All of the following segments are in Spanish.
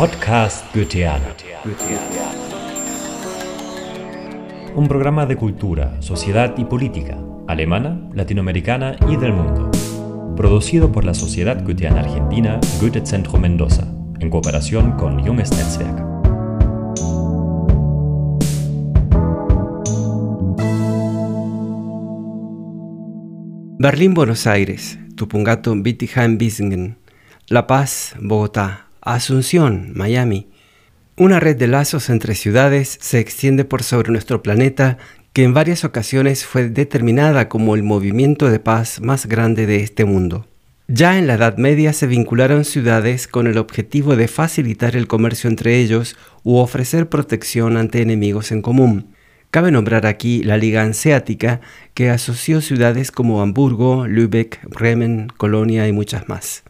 Podcast Goetheana. Un programa de cultura, sociedad y política, alemana, latinoamericana y del mundo. Producido por la Sociedad Goetheana Argentina Goethe Centro Mendoza, en cooperación con Junges Netzwerk. Berlín, Buenos Aires, Tupungato, Bietigheim, Bissingen, La Paz, Bogotá, Asunción, Miami. Una red de lazos entre ciudades se extiende por sobre nuestro planeta que en varias ocasiones fue determinada como el movimiento de paz más grande de este mundo. Ya en la Edad Media se vincularon ciudades con el objetivo de facilitar el comercio entre ellos u ofrecer protección ante enemigos en común. Cabe nombrar aquí la Liga Hanseática, que asoció ciudades como Hamburgo, Lübeck, Bremen, Colonia y muchas más.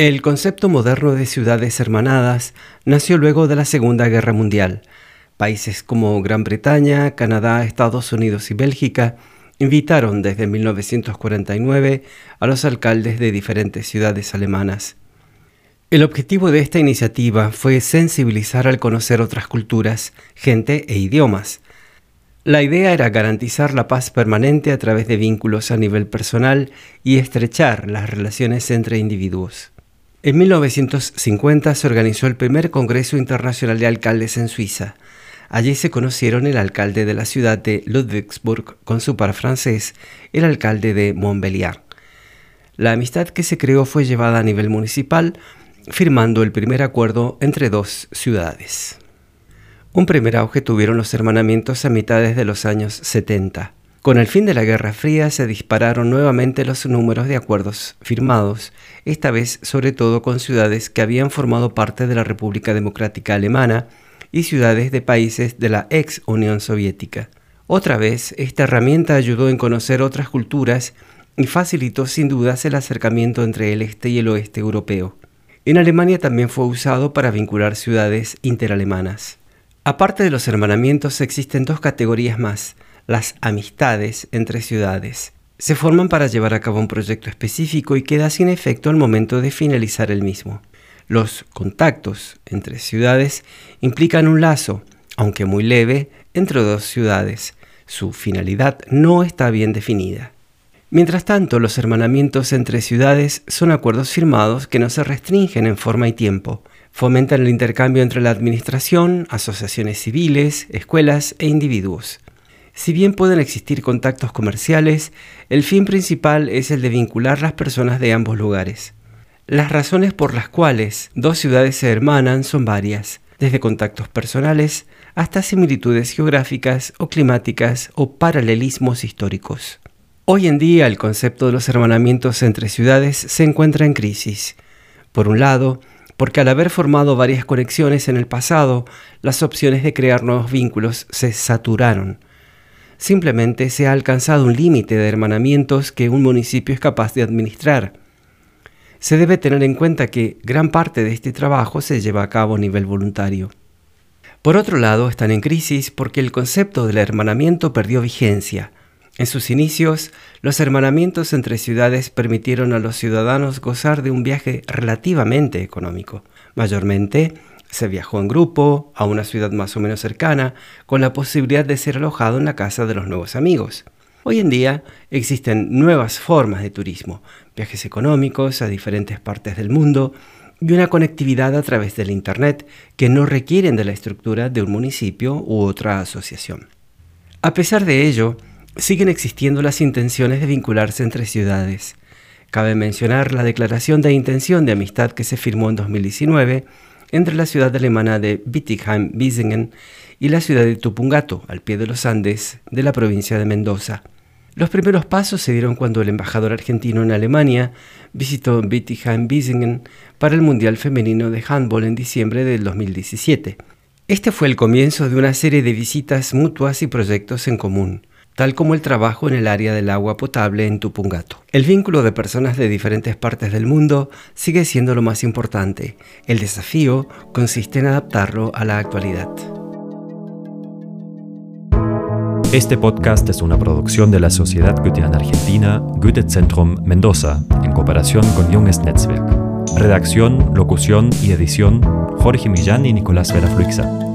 El concepto moderno de ciudades hermanadas nació luego de la Segunda Guerra Mundial. Países como Gran Bretaña, Canadá, Estados Unidos y Bélgica invitaron desde 1949 a los alcaldes de diferentes ciudades alemanas. El objetivo de esta iniciativa fue sensibilizar al conocer otras culturas, gente e idiomas. La idea era garantizar la paz permanente a través de vínculos a nivel personal y estrechar las relaciones entre individuos. En 1950 se organizó el primer Congreso Internacional de Alcaldes en Suiza. Allí se conocieron el alcalde de la ciudad de Ludwigsburg con su par francés, el alcalde de Montbéliard. La amistad que se creó fue llevada a nivel municipal, firmando el primer acuerdo entre dos ciudades. Un primer auge tuvieron los hermanamientos a mitades de los años 70. Con el fin de la Guerra Fría se dispararon nuevamente los números de acuerdos firmados, esta vez sobre todo con ciudades que habían formado parte de la República Democrática Alemana y ciudades de países de la ex Unión Soviética. Otra vez, esta herramienta ayudó en conocer otras culturas y facilitó sin dudas el acercamiento entre el este y el oeste europeo. En Alemania también fue usado para vincular ciudades interalemanas. Aparte de los hermanamientos existen dos categorías más, las amistades entre ciudades. Se forman para llevar a cabo un proyecto específico y queda sin efecto al momento de finalizar el mismo. Los contactos entre ciudades implican un lazo, aunque muy leve, entre dos ciudades. Su finalidad no está bien definida. Mientras tanto, los hermanamientos entre ciudades son acuerdos firmados que no se restringen en forma y tiempo. Fomentan el intercambio entre la administración, asociaciones civiles, escuelas e individuos. Si bien pueden existir contactos comerciales, el fin principal es el de vincular las personas de ambos lugares. Las razones por las cuales dos ciudades se hermanan son varias, desde contactos personales hasta similitudes geográficas o climáticas o paralelismos históricos. Hoy en día el concepto de los hermanamientos entre ciudades se encuentra en crisis. Por un lado, porque al haber formado varias conexiones en el pasado, las opciones de crear nuevos vínculos se saturaron simplemente se ha alcanzado un límite de hermanamientos que un municipio es capaz de administrar. Se debe tener en cuenta que gran parte de este trabajo se lleva a cabo a nivel voluntario. Por otro lado, están en crisis porque el concepto del hermanamiento perdió vigencia. En sus inicios, los hermanamientos entre ciudades permitieron a los ciudadanos gozar de un viaje relativamente económico, mayormente se viajó en grupo a una ciudad más o menos cercana con la posibilidad de ser alojado en la casa de los nuevos amigos. Hoy en día existen nuevas formas de turismo, viajes económicos a diferentes partes del mundo y una conectividad a través del Internet que no requieren de la estructura de un municipio u otra asociación. A pesar de ello, siguen existiendo las intenciones de vincularse entre ciudades. Cabe mencionar la declaración de intención de amistad que se firmó en 2019 entre la ciudad alemana de Bietigheim-Bissingen y la ciudad de Tupungato, al pie de los Andes, de la provincia de Mendoza. Los primeros pasos se dieron cuando el embajador argentino en Alemania visitó Bietigheim-Bissingen para el Mundial Femenino de Handball en diciembre del 2017. Este fue el comienzo de una serie de visitas mutuas y proyectos en común tal como el trabajo en el área del agua potable en Tupungato. El vínculo de personas de diferentes partes del mundo sigue siendo lo más importante. El desafío consiste en adaptarlo a la actualidad. Este podcast es una producción de la Sociedad Goetheana Argentina Goethe Zentrum Mendoza en cooperación con Junges Netzwerk. Redacción, locución y edición Jorge Millán y Nicolás Vera Fluixa.